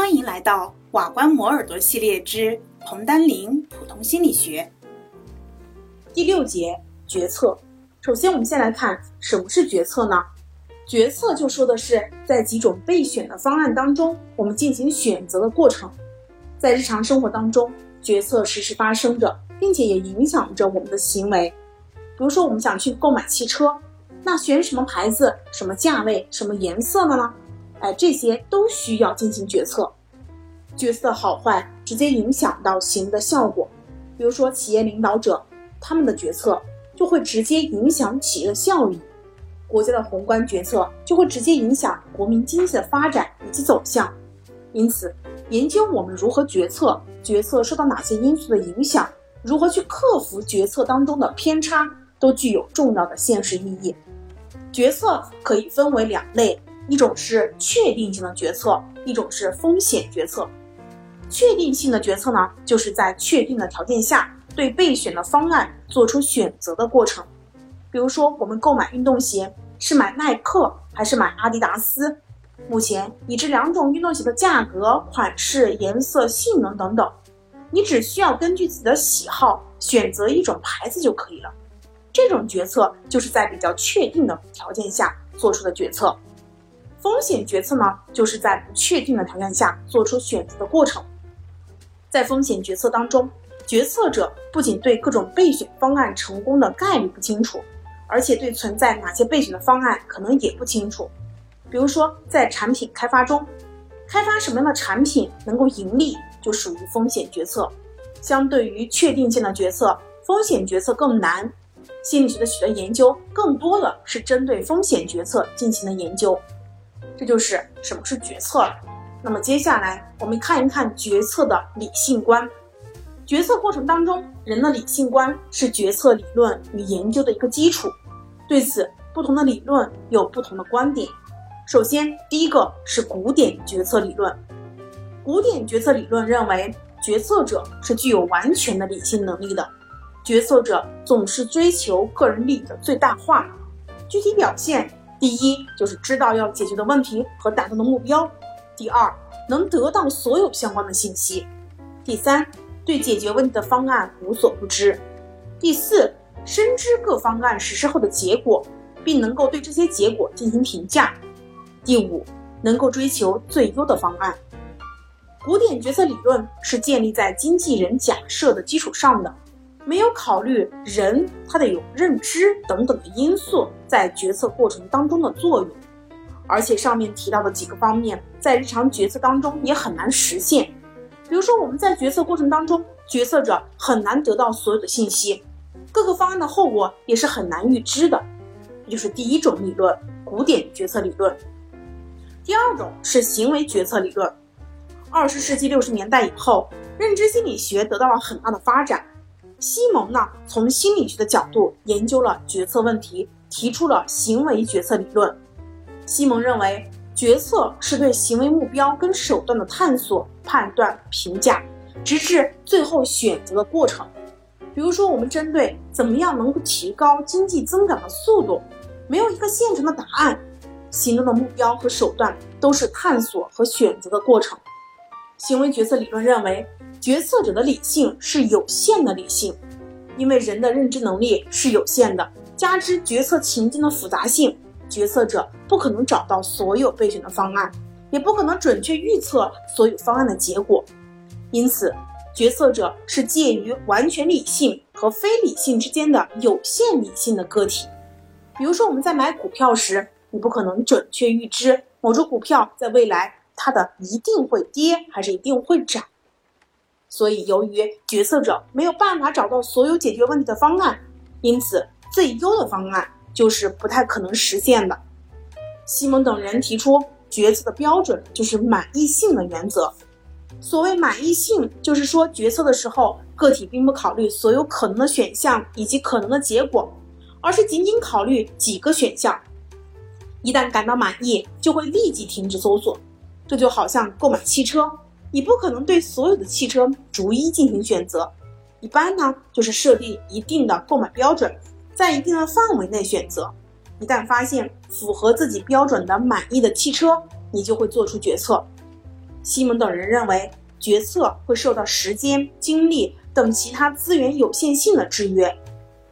欢迎来到瓦官磨耳朵系列之彭丹林普通心理学第六节决策。首先，我们先来看什么是决策呢？决策就说的是在几种备选的方案当中，我们进行选择的过程。在日常生活当中，决策时时发生着，并且也影响着我们的行为。比如说，我们想去购买汽车，那选什么牌子、什么价位、什么颜色的呢？哎，这些都需要进行决策。决策好坏直接影响到行为的效果。比如说，企业领导者他们的决策就会直接影响企业的效益，国家的宏观决策就会直接影响国民经济的发展以及走向。因此，研究我们如何决策，决策受到哪些因素的影响，如何去克服决策当中的偏差。都具有重要的现实意义。决策可以分为两类，一种是确定性的决策，一种是风险决策。确定性的决策呢，就是在确定的条件下，对备选的方案做出选择的过程。比如说，我们购买运动鞋是买耐克还是买阿迪达斯？目前已知两种运动鞋的价格、款式、颜色、性能等等，你只需要根据自己的喜好选择一种牌子就可以了。这种决策就是在比较确定的条件下做出的决策。风险决策呢，就是在不确定的条件下做出选择的过程。在风险决策当中，决策者不仅对各种备选方案成功的概率不清楚，而且对存在哪些备选的方案可能也不清楚。比如说，在产品开发中，开发什么样的产品能够盈利，就属于风险决策。相对于确定性的决策，风险决策更难。心理学的许多研究更多的是针对风险决策进行的研究，这就是什么是决策了。那么接下来我们看一看决策的理性观。决策过程当中，人的理性观是决策理论与研究的一个基础。对此，不同的理论有不同的观点。首先，第一个是古典决策理论。古典决策理论认为，决策者是具有完全的理性能力的。决策者总是追求个人利益的最大化。具体表现，第一就是知道要解决的问题和达到的目标；第二，能得到所有相关的信息；第三，对解决问题的方案无所不知；第四，深知各方案实施后的结果，并能够对这些结果进行评价；第五，能够追求最优的方案。古典决策理论是建立在经纪人假设的基础上的。没有考虑人他得有认知等等的因素在决策过程当中的作用，而且上面提到的几个方面在日常决策当中也很难实现。比如说我们在决策过程当中，决策者很难得到所有的信息，各个方案的后果也是很难预知的。这就是第一种理论——古典决策理论。第二种是行为决策理论。二十世纪六十年代以后，认知心理学得到了很大的发展。西蒙呢，从心理学的角度研究了决策问题，提出了行为决策理论。西蒙认为，决策是对行为目标跟手段的探索、判断、评价，直至最后选择的过程。比如说，我们针对怎么样能够提高经济增长的速度，没有一个现成的答案，行动的目标和手段都是探索和选择的过程。行为决策理论认为。决策者的理性是有限的理性，因为人的认知能力是有限的，加之决策情境的复杂性，决策者不可能找到所有备选的方案，也不可能准确预测所有方案的结果。因此，决策者是介于完全理性和非理性之间的有限理性的个体。比如说，我们在买股票时，你不可能准确预知某只股票在未来它的一定会跌还是一定会涨。所以，由于决策者没有办法找到所有解决问题的方案，因此最优的方案就是不太可能实现的。西蒙等人提出决策的标准就是满意性的原则。所谓满意性，就是说决策的时候，个体并不考虑所有可能的选项以及可能的结果，而是仅仅考虑几个选项。一旦感到满意，就会立即停止搜索。这就好像购买汽车。你不可能对所有的汽车逐一进行选择，一般呢就是设定一定的购买标准，在一定的范围内选择。一旦发现符合自己标准的满意的汽车，你就会做出决策。西蒙等人认为，决策会受到时间、精力等其他资源有限性的制约，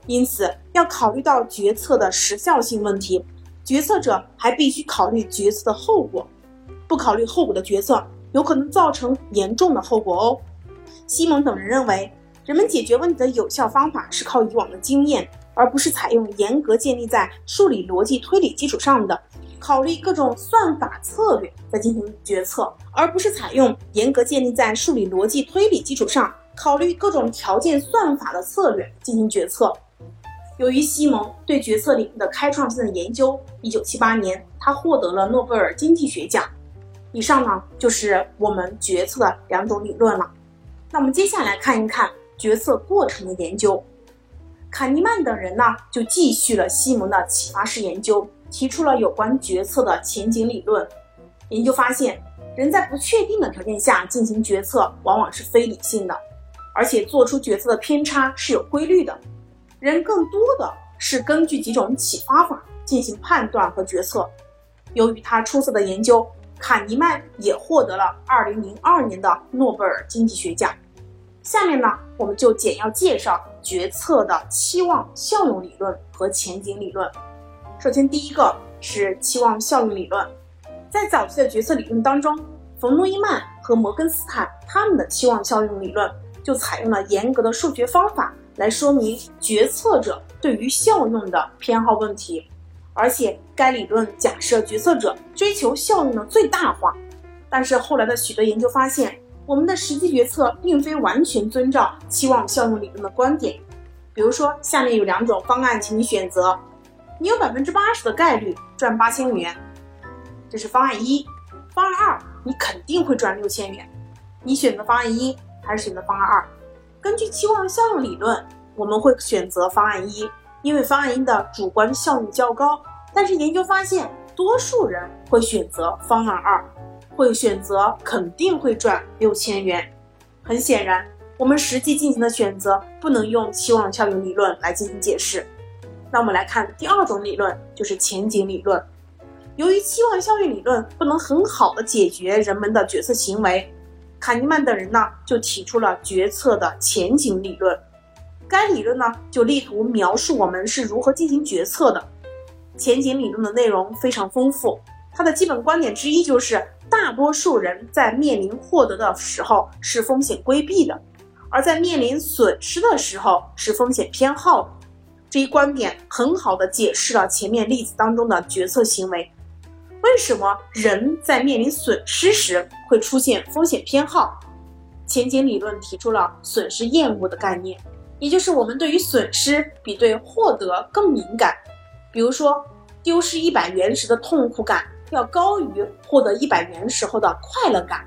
因此要考虑到决策的时效性问题。决策者还必须考虑决策的后果，不考虑后果的决策有可能造成严重的后果哦。西蒙等人认为，人们解决问题的有效方法是靠以往的经验，而不是采用严格建立在数理逻辑推理基础上的。考虑各种算法策略再进行决策，而不是采用严格建立在数理逻辑推理基础上考虑各种条件算法的策略进行决策。由于西蒙对决策领域的开创性的研究，一九七八年他获得了诺贝尔经济学奖。以上呢就是我们决策的两种理论了。那我们接下来看一看决策过程的研究。卡尼曼等人呢就继续了西蒙的启发式研究。提出了有关决策的前景理论。研究发现，人在不确定的条件下进行决策，往往是非理性的，而且做出决策的偏差是有规律的。人更多的是根据几种启发法进行判断和决策。由于他出色的研究，卡尼曼也获得了2002年的诺贝尔经济学奖。下面呢，我们就简要介绍决策的期望效用理论和前景理论。首先，第一个是期望效用理论。在早期的决策理论当中，冯诺依曼和摩根斯坦他们的期望效用理论就采用了严格的数学方法来说明决策者对于效用的偏好问题，而且该理论假设决策者追求效用的最大化。但是后来的许多研究发现，我们的实际决策并非完全遵照期望效用理论的观点。比如说，下面有两种方案，请你选择。你有百分之八十的概率赚八千元，这是方案一。方案二，你肯定会赚六千元。你选择方案一还是选择方案二？根据期望效用理论，我们会选择方案一，因为方案一的主观效用较高。但是研究发现，多数人会选择方案二，会选择肯定会赚六千元。很显然，我们实际进行的选择不能用期望效应理论来进行解释。那我们来看第二种理论，就是前景理论。由于期望效应理论不能很好的解决人们的决策行为，卡尼曼等人呢就提出了决策的前景理论。该理论呢就力图描述我们是如何进行决策的。前景理论的内容非常丰富，它的基本观点之一就是大多数人在面临获得的时候是风险规避的，而在面临损失的时候是风险偏好的。这一观点很好的解释了前面例子当中的决策行为。为什么人在面临损失时会出现风险偏好？前景理论提出了损失厌恶的概念，也就是我们对于损失比对获得更敏感。比如说，丢失一百元时的痛苦感要高于获得一百元时候的快乐感。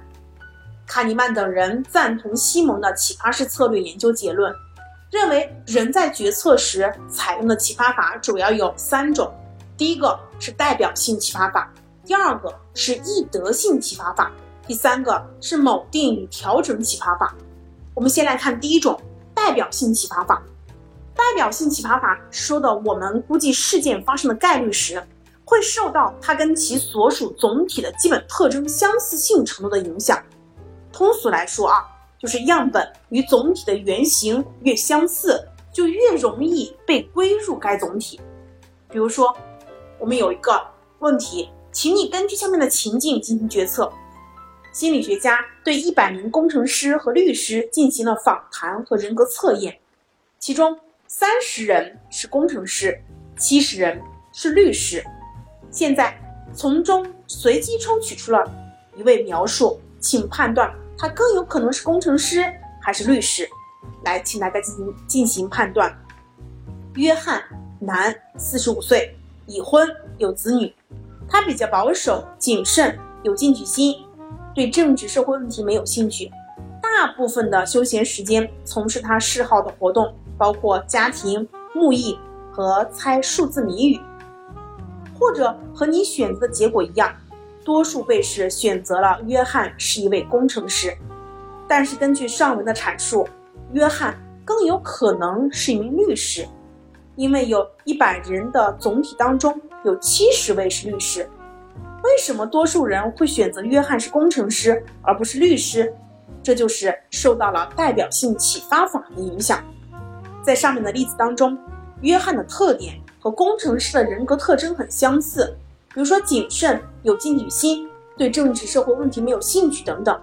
卡尼曼等人赞同西蒙的启发式策略研究结论。认为人在决策时采用的启发法主要有三种，第一个是代表性启发法，第二个是易得性启发法，第三个是铆定与调整启发法。我们先来看第一种代表性启发法。代表性启发法说的，我们估计事件发生的概率时，会受到它跟其所属总体的基本特征相似性程度的影响。通俗来说啊。就是样本与总体的原型越相似，就越容易被归入该总体。比如说，我们有一个问题，请你根据下面的情境进行决策。心理学家对一百名工程师和律师进行了访谈和人格测验，其中三十人是工程师，七十人是律师。现在从中随机抽取出了一位描述，请判断。他更有可能是工程师还是律师？来，请大家进行进行判断。约翰，男，四十五岁，已婚，有子女。他比较保守、谨慎，有进取心，对政治社会问题没有兴趣。大部分的休闲时间从事他嗜好的活动，包括家庭、木艺和猜数字谜语。或者和你选择的结果一样。多数被试选择了约翰是一位工程师，但是根据上文的阐述，约翰更有可能是一名律师，因为有一百人的总体当中有七十位是律师。为什么多数人会选择约翰是工程师而不是律师？这就是受到了代表性启发法的影响。在上面的例子当中，约翰的特点和工程师的人格特征很相似，比如说谨慎、有进取心、对政治社会问题没有兴趣等等。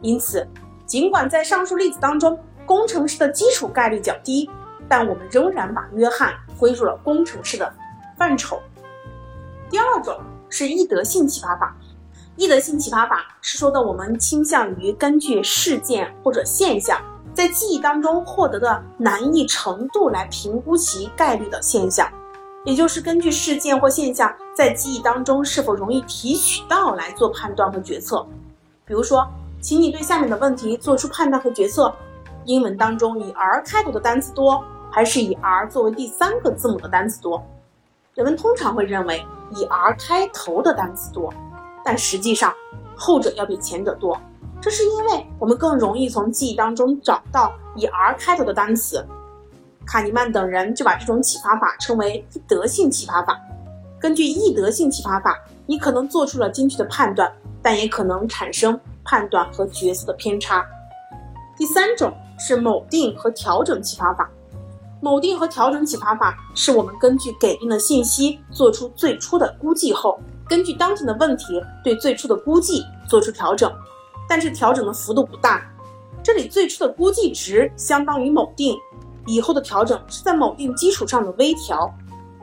因此，尽管在上述例子当中，工程师的基础概率较低，但我们仍然把约翰归入了工程师的范畴。第二种是易得性启发法。易得性启发法是说的我们倾向于根据事件或者现象在记忆当中获得的难易程度来评估其概率的现象，也就是根据事件或现象在记忆当中是否容易提取到来做判断和决策。比如说，请你对下面的问题做出判断和决策：英文当中以 R 开头的单词多，还是以 R 作为第三个字母的单词多？人们通常会认为以 R 开头的单词多。但实际上，后者要比前者多，这是因为我们更容易从记忆当中找到以 R 开头的单词。卡尼曼等人就把这种启发法称为易得性启发法。根据易得性启发法，你可能做出了精确的判断，但也可能产生判断和决策的偏差。第三种是锚定和调整启发法。锚定和调整启发法是我们根据给定的信息做出最初的估计后。根据当前的问题，对最初的估计做出调整，但是调整的幅度不大。这里最初的估计值相当于某定，以后的调整是在某定基础上的微调。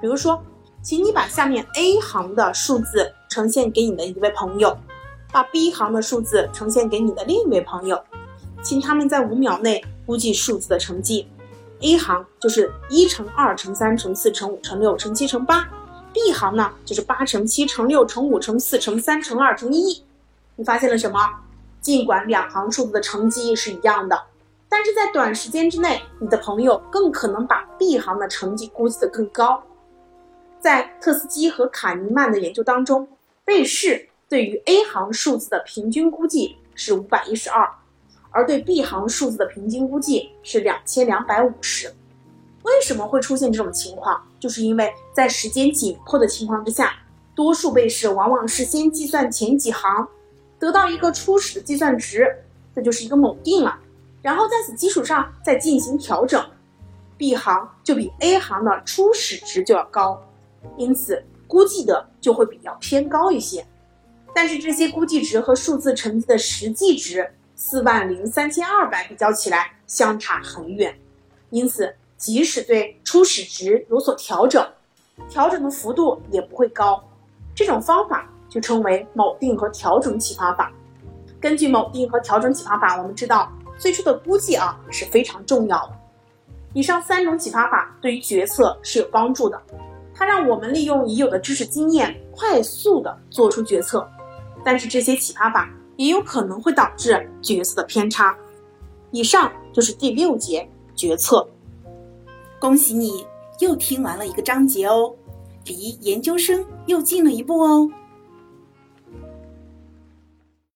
比如说，请你把下面 A 行的数字呈现给你的一位朋友，把 B 行的数字呈现给你的另一位朋友，请他们在五秒内估计数字的成绩。A 行就是一乘二乘三乘四乘五乘六乘七乘八。B 行呢，就是八乘七乘六乘五乘四乘三乘二乘一。你发现了什么？尽管两行数字的成绩是一样的，但是在短时间之内，你的朋友更可能把 B 行的成绩估计的更高。在特斯基和卡尼曼的研究当中，贝氏对于 A 行数字的平均估计是五百一十二，而对 B 行数字的平均估计是两千两百五十。为什么会出现这种情况？就是因为在时间紧迫的情况之下，多数被试往往是先计算前几行，得到一个初始的计算值，这就是一个锚定了，然后在此基础上再进行调整，B 行就比 A 行的初始值就要高，因此估计的就会比较偏高一些。但是这些估计值和数字成绩的实际值四万零三千二百比较起来相差很远，因此。即使对初始值有所调整，调整的幅度也不会高。这种方法就称为锚定和调整启发法。根据锚定和调整启发法，我们知道最初的估计啊是非常重要的。以上三种启发法对于决策是有帮助的，它让我们利用已有的知识经验快速的做出决策。但是这些启发法也有可能会导致决策的偏差。以上就是第六节决策。恭喜你又听完了一个章节哦，离研究生又近了一步哦。